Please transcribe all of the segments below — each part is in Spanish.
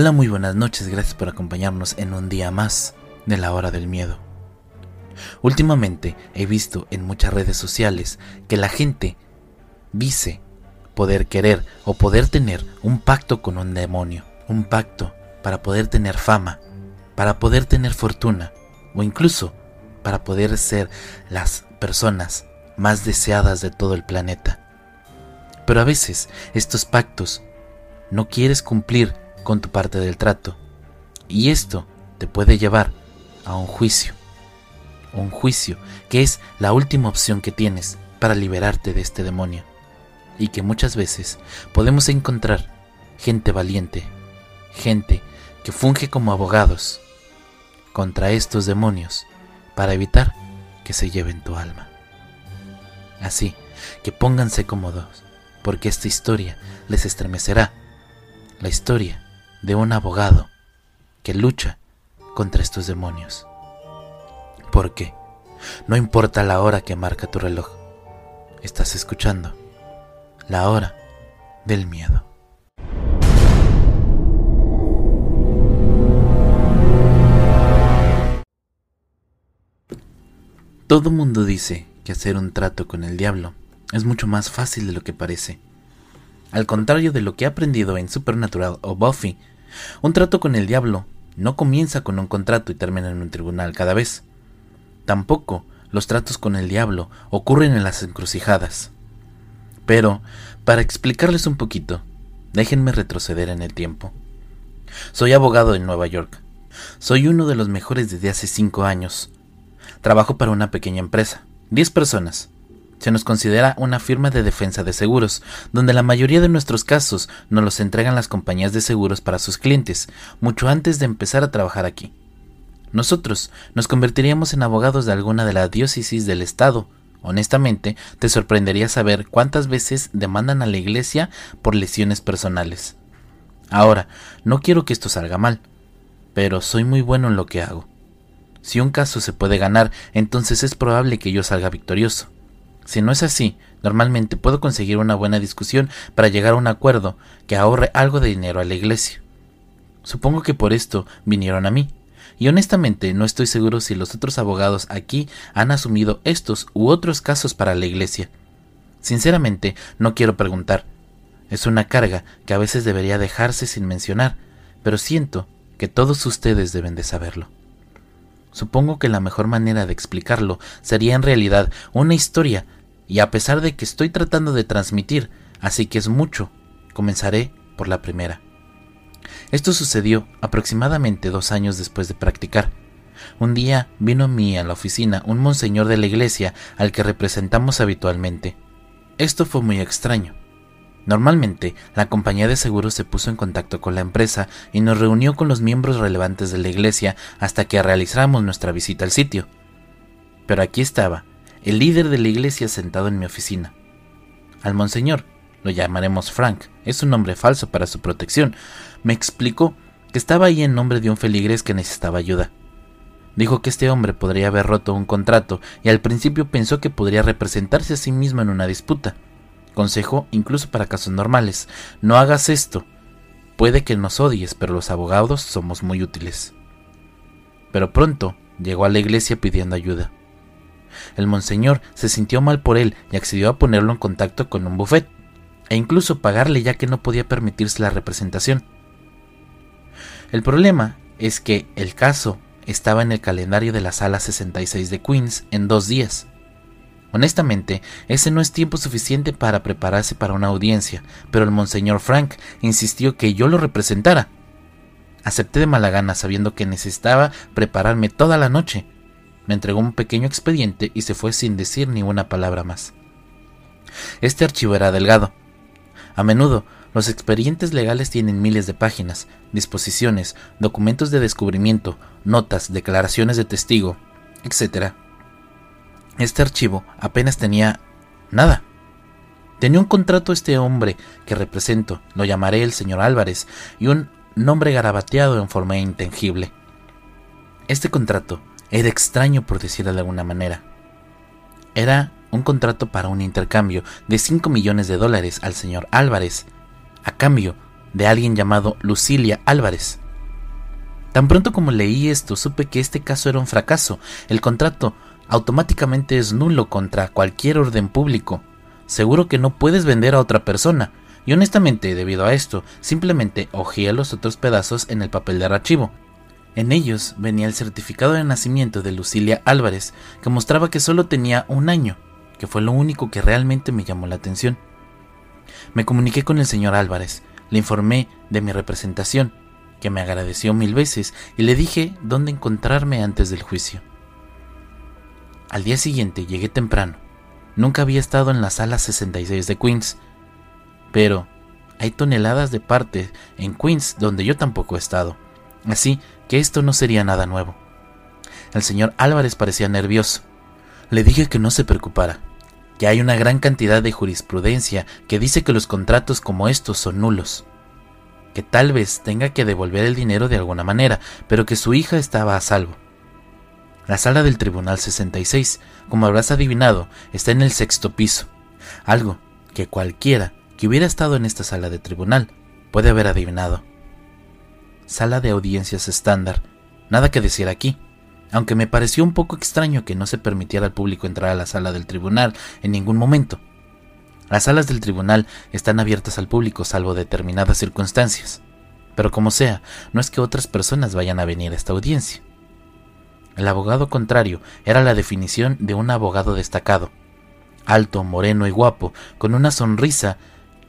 Hola, muy buenas noches, gracias por acompañarnos en un día más de la hora del miedo. Últimamente he visto en muchas redes sociales que la gente dice poder querer o poder tener un pacto con un demonio, un pacto para poder tener fama, para poder tener fortuna o incluso para poder ser las personas más deseadas de todo el planeta. Pero a veces estos pactos no quieres cumplir con tu parte del trato y esto te puede llevar a un juicio. Un juicio que es la última opción que tienes para liberarte de este demonio y que muchas veces podemos encontrar gente valiente, gente que funge como abogados contra estos demonios para evitar que se lleven tu alma. Así que pónganse cómodos, porque esta historia les estremecerá. La historia de un abogado que lucha contra estos demonios. Porque no importa la hora que marca tu reloj, estás escuchando la hora del miedo. Todo mundo dice que hacer un trato con el diablo es mucho más fácil de lo que parece. Al contrario de lo que he aprendido en Supernatural o Buffy, un trato con el diablo no comienza con un contrato y termina en un tribunal cada vez. Tampoco los tratos con el diablo ocurren en las encrucijadas. Pero, para explicarles un poquito, déjenme retroceder en el tiempo. Soy abogado en Nueva York. Soy uno de los mejores desde hace cinco años. Trabajo para una pequeña empresa, 10 personas. Se nos considera una firma de defensa de seguros, donde la mayoría de nuestros casos nos los entregan las compañías de seguros para sus clientes, mucho antes de empezar a trabajar aquí. Nosotros nos convertiríamos en abogados de alguna de la diócesis del Estado. Honestamente, te sorprendería saber cuántas veces demandan a la iglesia por lesiones personales. Ahora, no quiero que esto salga mal, pero soy muy bueno en lo que hago. Si un caso se puede ganar, entonces es probable que yo salga victorioso. Si no es así, normalmente puedo conseguir una buena discusión para llegar a un acuerdo que ahorre algo de dinero a la iglesia. Supongo que por esto vinieron a mí, y honestamente no estoy seguro si los otros abogados aquí han asumido estos u otros casos para la iglesia. Sinceramente, no quiero preguntar. Es una carga que a veces debería dejarse sin mencionar, pero siento que todos ustedes deben de saberlo. Supongo que la mejor manera de explicarlo sería en realidad una historia, y a pesar de que estoy tratando de transmitir, así que es mucho, comenzaré por la primera. Esto sucedió aproximadamente dos años después de practicar. Un día vino a mí a la oficina un monseñor de la iglesia al que representamos habitualmente. Esto fue muy extraño. Normalmente, la compañía de seguros se puso en contacto con la empresa y nos reunió con los miembros relevantes de la iglesia hasta que realizáramos nuestra visita al sitio. Pero aquí estaba, el líder de la iglesia sentado en mi oficina. Al monseñor, lo llamaremos Frank, es un nombre falso para su protección, me explicó que estaba ahí en nombre de un feligrés que necesitaba ayuda. Dijo que este hombre podría haber roto un contrato y al principio pensó que podría representarse a sí mismo en una disputa Consejo incluso para casos normales. No hagas esto. Puede que nos odies, pero los abogados somos muy útiles. Pero pronto llegó a la iglesia pidiendo ayuda. El monseñor se sintió mal por él y accedió a ponerlo en contacto con un buffet, e incluso pagarle ya que no podía permitirse la representación. El problema es que el caso estaba en el calendario de la sala 66 de Queens en dos días. Honestamente, ese no es tiempo suficiente para prepararse para una audiencia, pero el monseñor Frank insistió que yo lo representara. Acepté de mala gana sabiendo que necesitaba prepararme toda la noche. Me entregó un pequeño expediente y se fue sin decir ni una palabra más. Este archivo era delgado. A menudo, los expedientes legales tienen miles de páginas, disposiciones, documentos de descubrimiento, notas, declaraciones de testigo, etc. Este archivo apenas tenía nada. Tenía un contrato este hombre que represento, lo llamaré el señor Álvarez, y un nombre garabateado en forma intangible. Este contrato era extraño por decirlo de alguna manera. Era un contrato para un intercambio de 5 millones de dólares al señor Álvarez, a cambio de alguien llamado Lucilia Álvarez. Tan pronto como leí esto, supe que este caso era un fracaso. El contrato automáticamente es nulo contra cualquier orden público. Seguro que no puedes vender a otra persona. Y honestamente, debido a esto, simplemente hojeé los otros pedazos en el papel de archivo. En ellos venía el certificado de nacimiento de Lucilia Álvarez, que mostraba que solo tenía un año, que fue lo único que realmente me llamó la atención. Me comuniqué con el señor Álvarez, le informé de mi representación, que me agradeció mil veces, y le dije dónde encontrarme antes del juicio. Al día siguiente llegué temprano. Nunca había estado en la sala 66 de Queens, pero hay toneladas de partes en Queens donde yo tampoco he estado, así que esto no sería nada nuevo. El señor Álvarez parecía nervioso. Le dije que no se preocupara, que hay una gran cantidad de jurisprudencia que dice que los contratos como estos son nulos, que tal vez tenga que devolver el dinero de alguna manera, pero que su hija estaba a salvo. La sala del Tribunal 66, como habrás adivinado, está en el sexto piso, algo que cualquiera que hubiera estado en esta sala de tribunal puede haber adivinado. Sala de audiencias estándar, nada que decir aquí. Aunque me pareció un poco extraño que no se permitiera al público entrar a la sala del tribunal en ningún momento. Las salas del tribunal están abiertas al público salvo determinadas circunstancias, pero como sea, no es que otras personas vayan a venir a esta audiencia. El abogado contrario era la definición de un abogado destacado, alto, moreno y guapo, con una sonrisa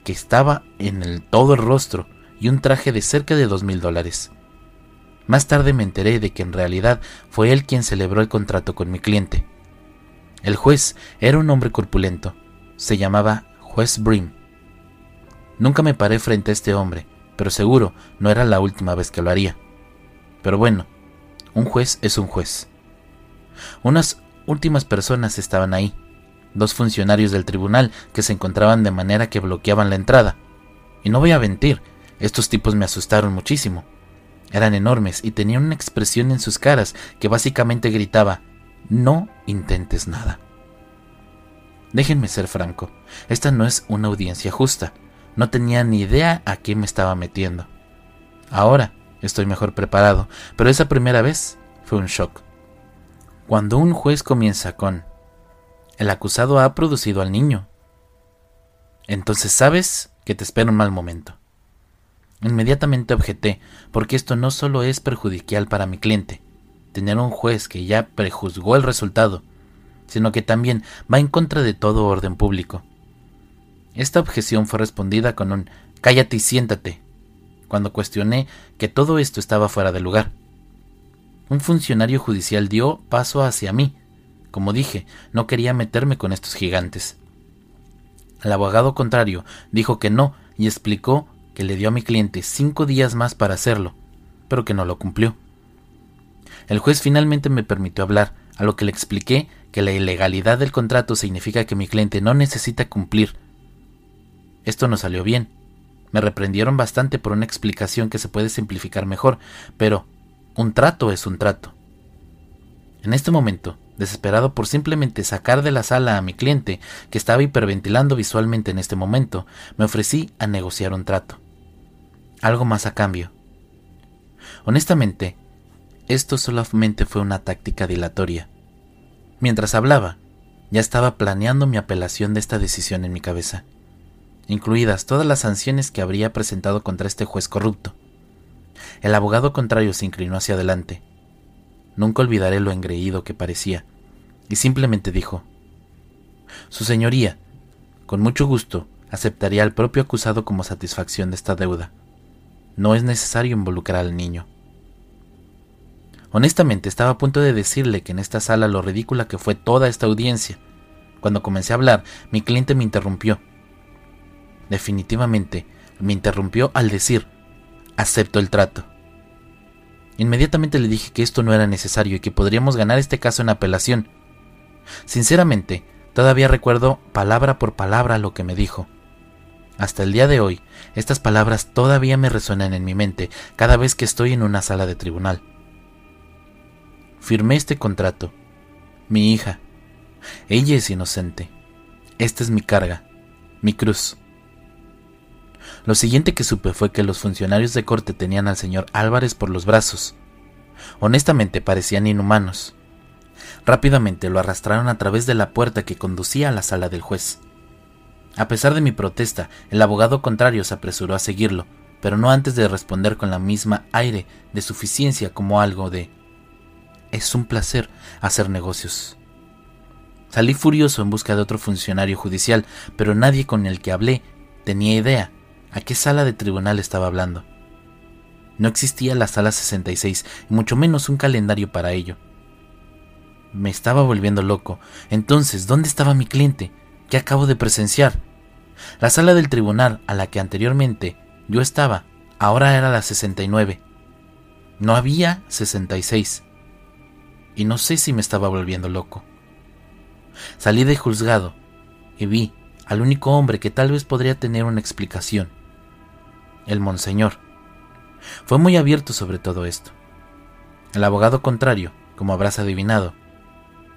que estaba en todo el rostro y un traje de cerca de dos mil dólares. Más tarde me enteré de que en realidad fue él quien celebró el contrato con mi cliente. El juez era un hombre corpulento. Se llamaba Juez Brim. Nunca me paré frente a este hombre, pero seguro no era la última vez que lo haría. Pero bueno, un juez es un juez. Unas últimas personas estaban ahí, dos funcionarios del tribunal que se encontraban de manera que bloqueaban la entrada. Y no voy a mentir, estos tipos me asustaron muchísimo. Eran enormes y tenían una expresión en sus caras que básicamente gritaba, no intentes nada. Déjenme ser franco, esta no es una audiencia justa. No tenía ni idea a qué me estaba metiendo. Ahora estoy mejor preparado, pero esa primera vez fue un shock. Cuando un juez comienza con, el acusado ha producido al niño, entonces sabes que te espera un mal momento. Inmediatamente objeté, porque esto no solo es perjudicial para mi cliente, tener un juez que ya prejuzgó el resultado, sino que también va en contra de todo orden público. Esta objeción fue respondida con un cállate y siéntate, cuando cuestioné que todo esto estaba fuera de lugar. Un funcionario judicial dio paso hacia mí. Como dije, no quería meterme con estos gigantes. El abogado contrario dijo que no y explicó que le dio a mi cliente cinco días más para hacerlo, pero que no lo cumplió. El juez finalmente me permitió hablar, a lo que le expliqué que la ilegalidad del contrato significa que mi cliente no necesita cumplir. Esto no salió bien. Me reprendieron bastante por una explicación que se puede simplificar mejor, pero un trato es un trato. En este momento, desesperado por simplemente sacar de la sala a mi cliente, que estaba hiperventilando visualmente en este momento, me ofrecí a negociar un trato algo más a cambio. Honestamente, esto solamente fue una táctica dilatoria. Mientras hablaba, ya estaba planeando mi apelación de esta decisión en mi cabeza, incluidas todas las sanciones que habría presentado contra este juez corrupto. El abogado contrario se inclinó hacia adelante. Nunca olvidaré lo engreído que parecía, y simplemente dijo, Su señoría, con mucho gusto, aceptaría al propio acusado como satisfacción de esta deuda no es necesario involucrar al niño. Honestamente estaba a punto de decirle que en esta sala lo ridícula que fue toda esta audiencia. Cuando comencé a hablar, mi cliente me interrumpió. Definitivamente, me interrumpió al decir, acepto el trato. Inmediatamente le dije que esto no era necesario y que podríamos ganar este caso en apelación. Sinceramente, todavía recuerdo palabra por palabra lo que me dijo. Hasta el día de hoy, estas palabras todavía me resuenan en mi mente cada vez que estoy en una sala de tribunal. Firmé este contrato. Mi hija. Ella es inocente. Esta es mi carga, mi cruz. Lo siguiente que supe fue que los funcionarios de corte tenían al señor Álvarez por los brazos. Honestamente parecían inhumanos. Rápidamente lo arrastraron a través de la puerta que conducía a la sala del juez. A pesar de mi protesta, el abogado contrario se apresuró a seguirlo, pero no antes de responder con la misma aire de suficiencia como algo de es un placer hacer negocios. Salí furioso en busca de otro funcionario judicial, pero nadie con el que hablé tenía idea a qué sala de tribunal estaba hablando. No existía la sala 66, y mucho menos un calendario para ello. Me estaba volviendo loco. Entonces, ¿dónde estaba mi cliente? ¿Qué acabo de presenciar? La sala del tribunal a la que anteriormente yo estaba, ahora era la 69. No había 66. Y no sé si me estaba volviendo loco. Salí de juzgado y vi al único hombre que tal vez podría tener una explicación. El monseñor. Fue muy abierto sobre todo esto. El abogado contrario, como habrás adivinado,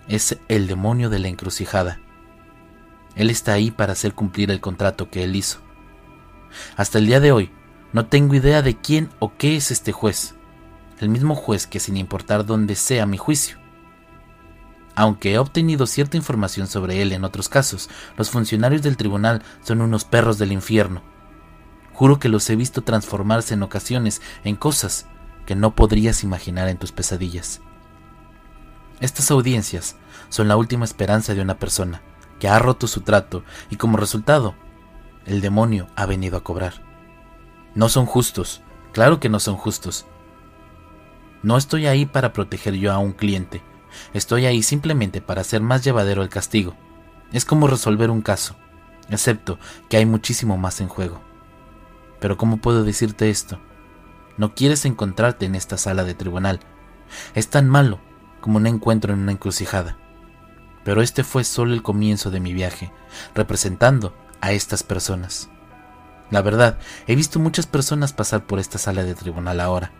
es el demonio de la encrucijada. Él está ahí para hacer cumplir el contrato que él hizo. Hasta el día de hoy, no tengo idea de quién o qué es este juez, el mismo juez que sin importar dónde sea mi juicio, aunque he obtenido cierta información sobre él en otros casos, los funcionarios del tribunal son unos perros del infierno. Juro que los he visto transformarse en ocasiones en cosas que no podrías imaginar en tus pesadillas. Estas audiencias son la última esperanza de una persona que ha roto su trato y como resultado, el demonio ha venido a cobrar. No son justos, claro que no son justos. No estoy ahí para proteger yo a un cliente, Estoy ahí simplemente para hacer más llevadero el castigo. Es como resolver un caso, excepto que hay muchísimo más en juego. Pero ¿cómo puedo decirte esto? No quieres encontrarte en esta sala de tribunal. Es tan malo como un encuentro en una encrucijada. Pero este fue solo el comienzo de mi viaje, representando a estas personas. La verdad, he visto muchas personas pasar por esta sala de tribunal ahora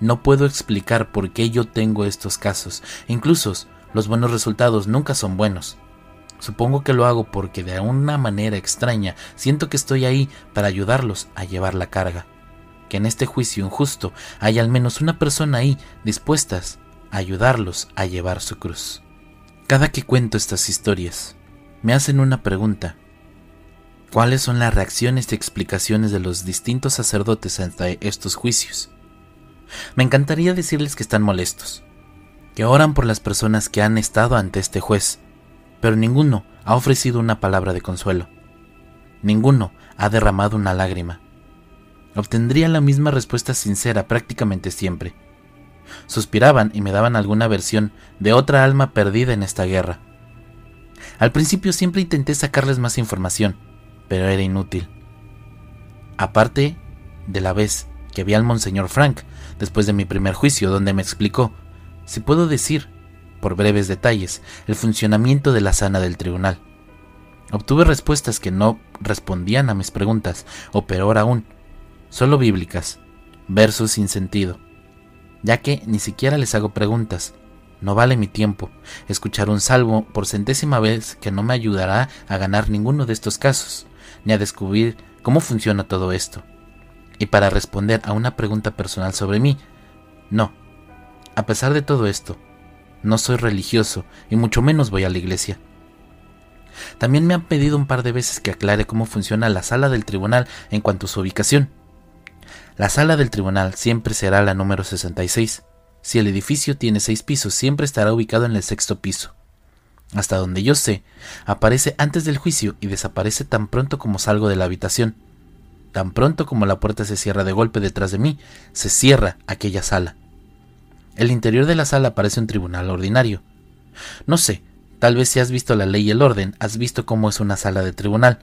no puedo explicar por qué yo tengo estos casos. Incluso los buenos resultados nunca son buenos. Supongo que lo hago porque de una manera extraña siento que estoy ahí para ayudarlos a llevar la carga. Que en este juicio injusto hay al menos una persona ahí dispuestas a ayudarlos a llevar su cruz. Cada que cuento estas historias, me hacen una pregunta. ¿Cuáles son las reacciones y explicaciones de los distintos sacerdotes ante estos juicios? Me encantaría decirles que están molestos, que oran por las personas que han estado ante este juez, pero ninguno ha ofrecido una palabra de consuelo. Ninguno ha derramado una lágrima. Obtendría la misma respuesta sincera prácticamente siempre. Suspiraban y me daban alguna versión de otra alma perdida en esta guerra. Al principio siempre intenté sacarles más información, pero era inútil. Aparte de la vez que vi al Monseñor Frank después de mi primer juicio, donde me explicó, si puedo decir, por breves detalles, el funcionamiento de la sana del tribunal. Obtuve respuestas que no respondían a mis preguntas, o peor aún, solo bíblicas, versos sin sentido, ya que ni siquiera les hago preguntas. No vale mi tiempo escuchar un salvo por centésima vez que no me ayudará a ganar ninguno de estos casos, ni a descubrir cómo funciona todo esto. Y para responder a una pregunta personal sobre mí, no. A pesar de todo esto, no soy religioso y mucho menos voy a la iglesia. También me han pedido un par de veces que aclare cómo funciona la sala del tribunal en cuanto a su ubicación. La sala del tribunal siempre será la número 66. Si el edificio tiene seis pisos, siempre estará ubicado en el sexto piso. Hasta donde yo sé, aparece antes del juicio y desaparece tan pronto como salgo de la habitación. Tan pronto como la puerta se cierra de golpe detrás de mí, se cierra aquella sala. El interior de la sala parece un tribunal ordinario. No sé, tal vez si has visto la ley y el orden, has visto cómo es una sala de tribunal.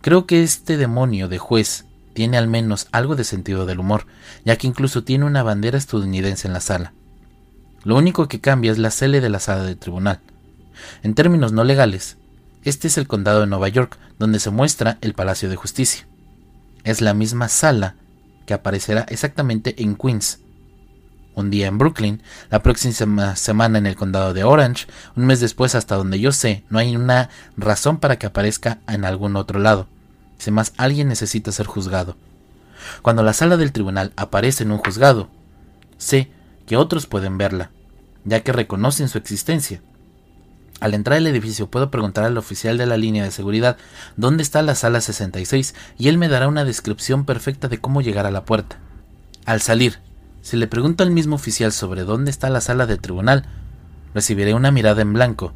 Creo que este demonio de juez tiene al menos algo de sentido del humor, ya que incluso tiene una bandera estadounidense en la sala. Lo único que cambia es la cele de la sala de tribunal. En términos no legales, este es el condado de Nueva York, donde se muestra el Palacio de Justicia es la misma sala que aparecerá exactamente en Queens. Un día en Brooklyn, la próxima semana en el condado de Orange, un mes después hasta donde yo sé, no hay una razón para que aparezca en algún otro lado. Más alguien necesita ser juzgado. Cuando la sala del tribunal aparece en un juzgado, sé que otros pueden verla, ya que reconocen su existencia. Al entrar al edificio puedo preguntar al oficial de la línea de seguridad dónde está la sala 66 y él me dará una descripción perfecta de cómo llegar a la puerta. Al salir, si le pregunto al mismo oficial sobre dónde está la sala de tribunal, recibiré una mirada en blanco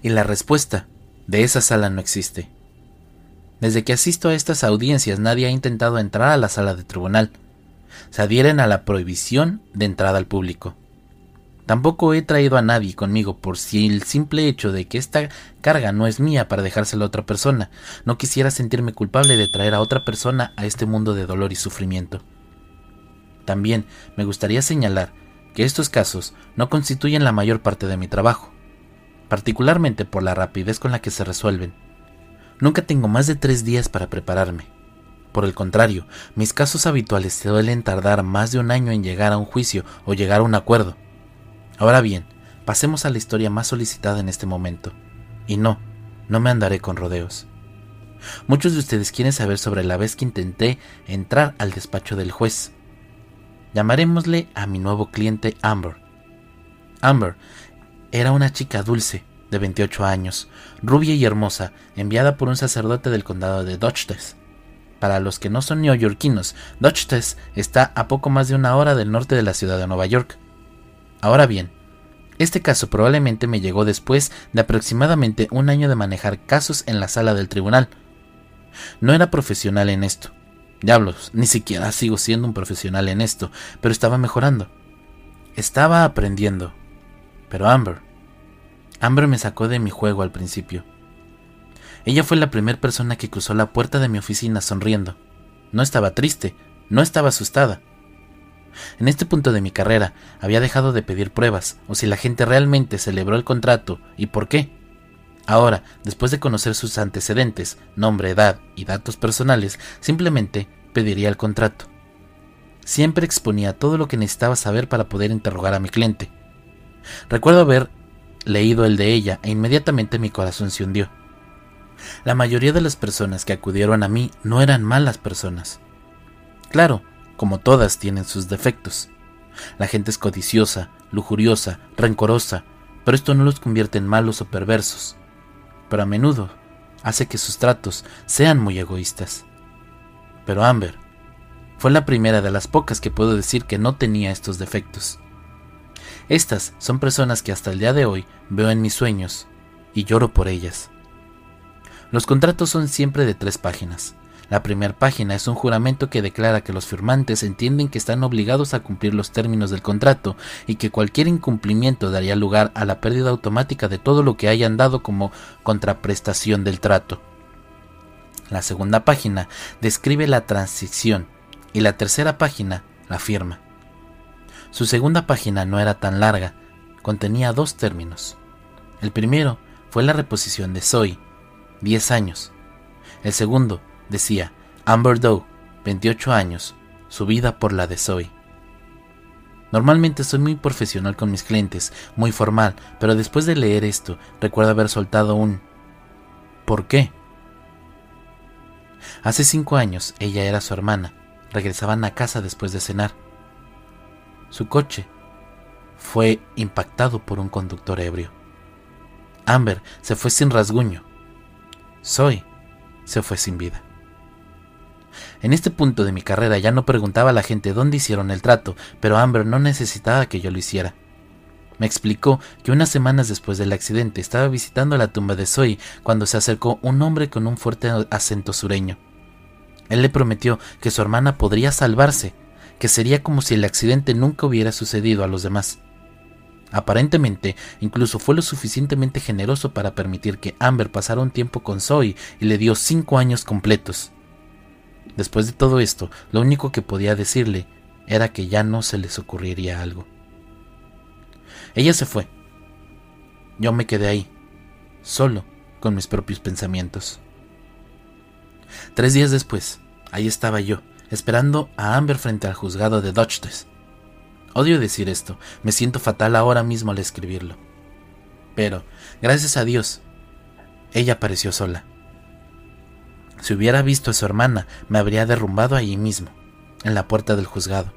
y la respuesta de esa sala no existe. Desde que asisto a estas audiencias nadie ha intentado entrar a la sala de tribunal. Se adhieren a la prohibición de entrada al público. Tampoco he traído a nadie conmigo por si el simple hecho de que esta carga no es mía para dejársela a otra persona. No quisiera sentirme culpable de traer a otra persona a este mundo de dolor y sufrimiento. También me gustaría señalar que estos casos no constituyen la mayor parte de mi trabajo, particularmente por la rapidez con la que se resuelven. Nunca tengo más de tres días para prepararme. Por el contrario, mis casos habituales suelen tardar más de un año en llegar a un juicio o llegar a un acuerdo. Ahora bien, pasemos a la historia más solicitada en este momento. Y no, no me andaré con rodeos. Muchos de ustedes quieren saber sobre la vez que intenté entrar al despacho del juez. Llamaremosle a mi nuevo cliente Amber. Amber era una chica dulce, de 28 años, rubia y hermosa, enviada por un sacerdote del condado de Dutchess. Para los que no son neoyorquinos, Dutchess está a poco más de una hora del norte de la ciudad de Nueva York. Ahora bien, este caso probablemente me llegó después de aproximadamente un año de manejar casos en la sala del tribunal. No era profesional en esto. Diablos, ni siquiera sigo siendo un profesional en esto, pero estaba mejorando. Estaba aprendiendo. Pero Amber. Amber me sacó de mi juego al principio. Ella fue la primera persona que cruzó la puerta de mi oficina sonriendo. No estaba triste, no estaba asustada. En este punto de mi carrera había dejado de pedir pruebas o si la gente realmente celebró el contrato y por qué. Ahora, después de conocer sus antecedentes, nombre, edad y datos personales, simplemente pediría el contrato. Siempre exponía todo lo que necesitaba saber para poder interrogar a mi cliente. Recuerdo haber leído el de ella e inmediatamente mi corazón se hundió. La mayoría de las personas que acudieron a mí no eran malas personas. Claro, como todas tienen sus defectos. La gente es codiciosa, lujuriosa, rencorosa, pero esto no los convierte en malos o perversos. Pero a menudo hace que sus tratos sean muy egoístas. Pero Amber fue la primera de las pocas que puedo decir que no tenía estos defectos. Estas son personas que hasta el día de hoy veo en mis sueños y lloro por ellas. Los contratos son siempre de tres páginas. La primera página es un juramento que declara que los firmantes entienden que están obligados a cumplir los términos del contrato y que cualquier incumplimiento daría lugar a la pérdida automática de todo lo que hayan dado como contraprestación del trato. La segunda página describe la transición y la tercera página la firma. Su segunda página no era tan larga, contenía dos términos. El primero fue la reposición de Zoe, 10 años. El segundo decía Amber Doe, 28 años, su vida por la de Zoe. Normalmente soy muy profesional con mis clientes, muy formal, pero después de leer esto, recuerdo haber soltado un ¿Por qué? Hace cinco años ella era su hermana. Regresaban a casa después de cenar. Su coche fue impactado por un conductor ebrio. Amber se fue sin rasguño. Zoe se fue sin vida. En este punto de mi carrera ya no preguntaba a la gente dónde hicieron el trato, pero Amber no necesitaba que yo lo hiciera. Me explicó que unas semanas después del accidente estaba visitando la tumba de Zoe cuando se acercó un hombre con un fuerte acento sureño. Él le prometió que su hermana podría salvarse, que sería como si el accidente nunca hubiera sucedido a los demás. Aparentemente, incluso fue lo suficientemente generoso para permitir que Amber pasara un tiempo con Zoe y le dio cinco años completos. Después de todo esto, lo único que podía decirle era que ya no se les ocurriría algo. Ella se fue. Yo me quedé ahí, solo, con mis propios pensamientos. Tres días después, ahí estaba yo, esperando a Amber frente al juzgado de Dutchess. Odio decir esto, me siento fatal ahora mismo al escribirlo. Pero, gracias a Dios, ella apareció sola. Si hubiera visto a su hermana, me habría derrumbado allí mismo, en la puerta del juzgado.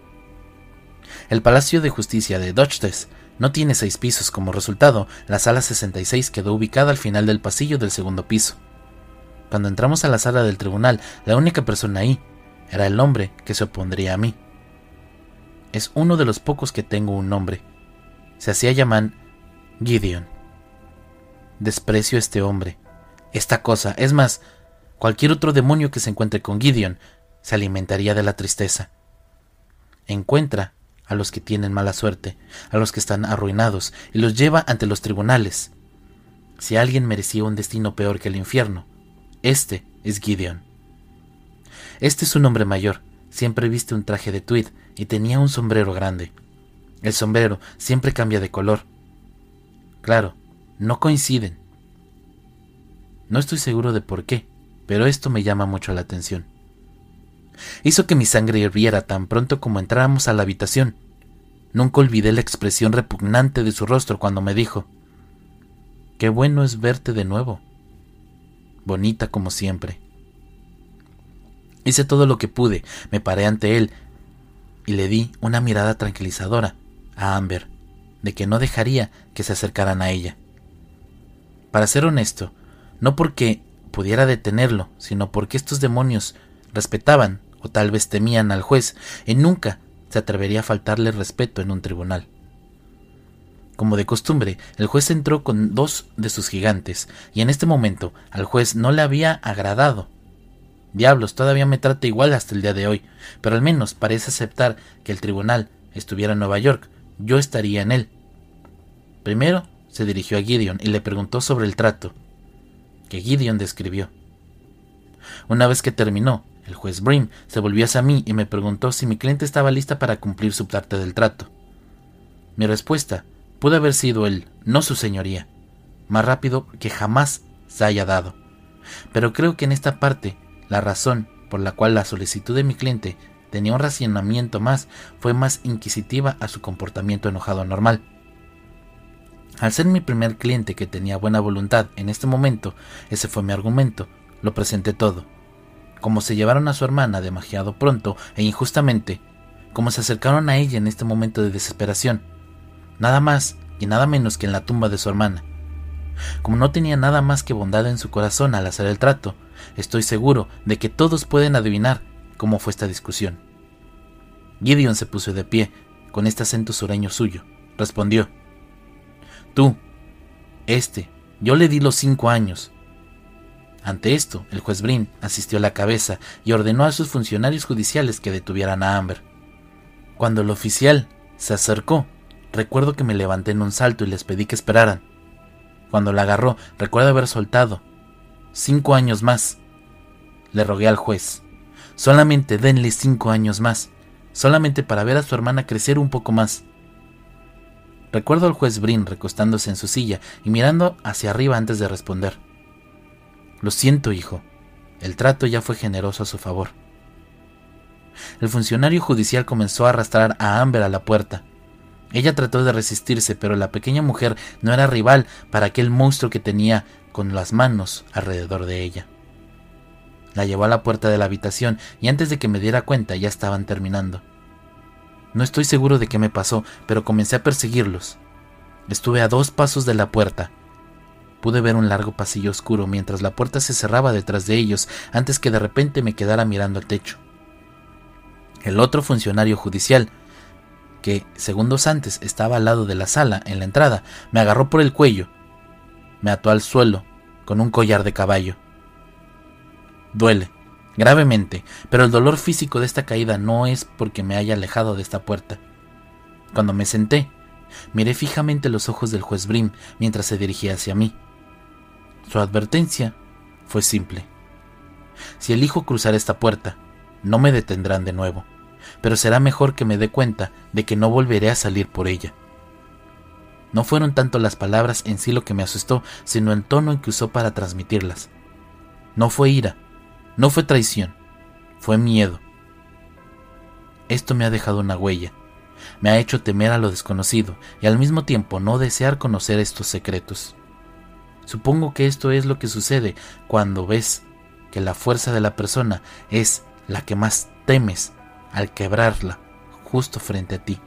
El Palacio de Justicia de Dochtes no tiene seis pisos, como resultado, la sala 66 quedó ubicada al final del pasillo del segundo piso. Cuando entramos a la sala del tribunal, la única persona ahí era el hombre que se opondría a mí. Es uno de los pocos que tengo un nombre. Se hacía llamar Gideon. Desprecio a este hombre, esta cosa, es más, cualquier otro demonio que se encuentre con Gideon se alimentaría de la tristeza. Encuentra a los que tienen mala suerte, a los que están arruinados, y los lleva ante los tribunales. Si alguien merecía un destino peor que el infierno, este es Gideon. Este es un hombre mayor, siempre viste un traje de tweed y tenía un sombrero grande. El sombrero siempre cambia de color. Claro, no coinciden. No estoy seguro de por qué, pero esto me llama mucho la atención. Hizo que mi sangre hirviera tan pronto como entráramos a la habitación. Nunca olvidé la expresión repugnante de su rostro cuando me dijo, Qué bueno es verte de nuevo. Bonita como siempre. Hice todo lo que pude, me paré ante él y le di una mirada tranquilizadora a Amber, de que no dejaría que se acercaran a ella. Para ser honesto, no porque pudiera detenerlo, sino porque estos demonios respetaban o tal vez temían al juez y nunca se atrevería a faltarle respeto en un tribunal. Como de costumbre, el juez entró con dos de sus gigantes, y en este momento al juez no le había agradado Diablos, todavía me trata igual hasta el día de hoy, pero al menos parece aceptar que el tribunal estuviera en Nueva York, yo estaría en él. Primero se dirigió a Gideon y le preguntó sobre el trato, que Gideon describió. Una vez que terminó, el juez Brim se volvió hacia mí y me preguntó si mi cliente estaba lista para cumplir su parte del trato. Mi respuesta pudo haber sido el no su señoría, más rápido que jamás se haya dado. Pero creo que en esta parte la razón por la cual la solicitud de mi cliente tenía un racionamiento más fue más inquisitiva a su comportamiento enojado normal. Al ser mi primer cliente que tenía buena voluntad en este momento, ese fue mi argumento, lo presenté todo. Como se llevaron a su hermana demasiado pronto e injustamente, como se acercaron a ella en este momento de desesperación, nada más y nada menos que en la tumba de su hermana. Como no tenía nada más que bondad en su corazón al hacer el trato, Estoy seguro de que todos pueden adivinar cómo fue esta discusión. Gideon se puso de pie, con este acento sureño suyo. Respondió. Tú, este, yo le di los cinco años. Ante esto, el juez Brin asistió la cabeza y ordenó a sus funcionarios judiciales que detuvieran a Amber. Cuando el oficial se acercó, recuerdo que me levanté en un salto y les pedí que esperaran. Cuando la agarró, recuerdo haber soltado Cinco años más. Le rogué al juez. Solamente denle cinco años más. Solamente para ver a su hermana crecer un poco más. Recuerdo al juez Brin recostándose en su silla y mirando hacia arriba antes de responder. Lo siento, hijo. El trato ya fue generoso a su favor. El funcionario judicial comenzó a arrastrar a Amber a la puerta. Ella trató de resistirse, pero la pequeña mujer no era rival para aquel monstruo que tenía con las manos alrededor de ella. La llevó a la puerta de la habitación y antes de que me diera cuenta ya estaban terminando. No estoy seguro de qué me pasó, pero comencé a perseguirlos. Estuve a dos pasos de la puerta. Pude ver un largo pasillo oscuro mientras la puerta se cerraba detrás de ellos antes que de repente me quedara mirando al techo. El otro funcionario judicial, que segundos antes estaba al lado de la sala en la entrada, me agarró por el cuello me ató al suelo con un collar de caballo. Duele, gravemente, pero el dolor físico de esta caída no es porque me haya alejado de esta puerta. Cuando me senté, miré fijamente los ojos del juez Brim mientras se dirigía hacia mí. Su advertencia fue simple. Si elijo cruzar esta puerta, no me detendrán de nuevo, pero será mejor que me dé cuenta de que no volveré a salir por ella. No fueron tanto las palabras en sí lo que me asustó, sino el tono en que usó para transmitirlas. No fue ira, no fue traición, fue miedo. Esto me ha dejado una huella, me ha hecho temer a lo desconocido y al mismo tiempo no desear conocer estos secretos. Supongo que esto es lo que sucede cuando ves que la fuerza de la persona es la que más temes al quebrarla justo frente a ti.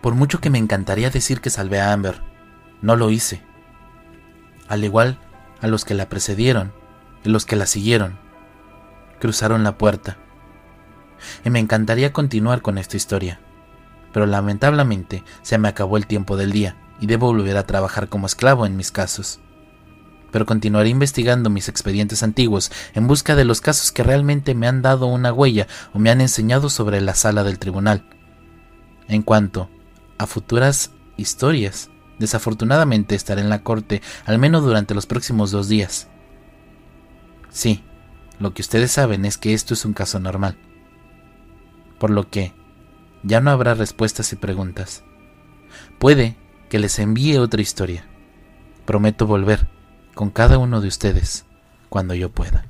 Por mucho que me encantaría decir que salvé a Amber, no lo hice. Al igual a los que la precedieron y los que la siguieron, cruzaron la puerta. Y me encantaría continuar con esta historia, pero lamentablemente se me acabó el tiempo del día y debo volver a trabajar como esclavo en mis casos. Pero continuaré investigando mis expedientes antiguos en busca de los casos que realmente me han dado una huella o me han enseñado sobre la sala del tribunal. En cuanto a futuras historias, desafortunadamente estaré en la corte al menos durante los próximos dos días. Sí, lo que ustedes saben es que esto es un caso normal. Por lo que ya no habrá respuestas y preguntas. Puede que les envíe otra historia. Prometo volver con cada uno de ustedes cuando yo pueda.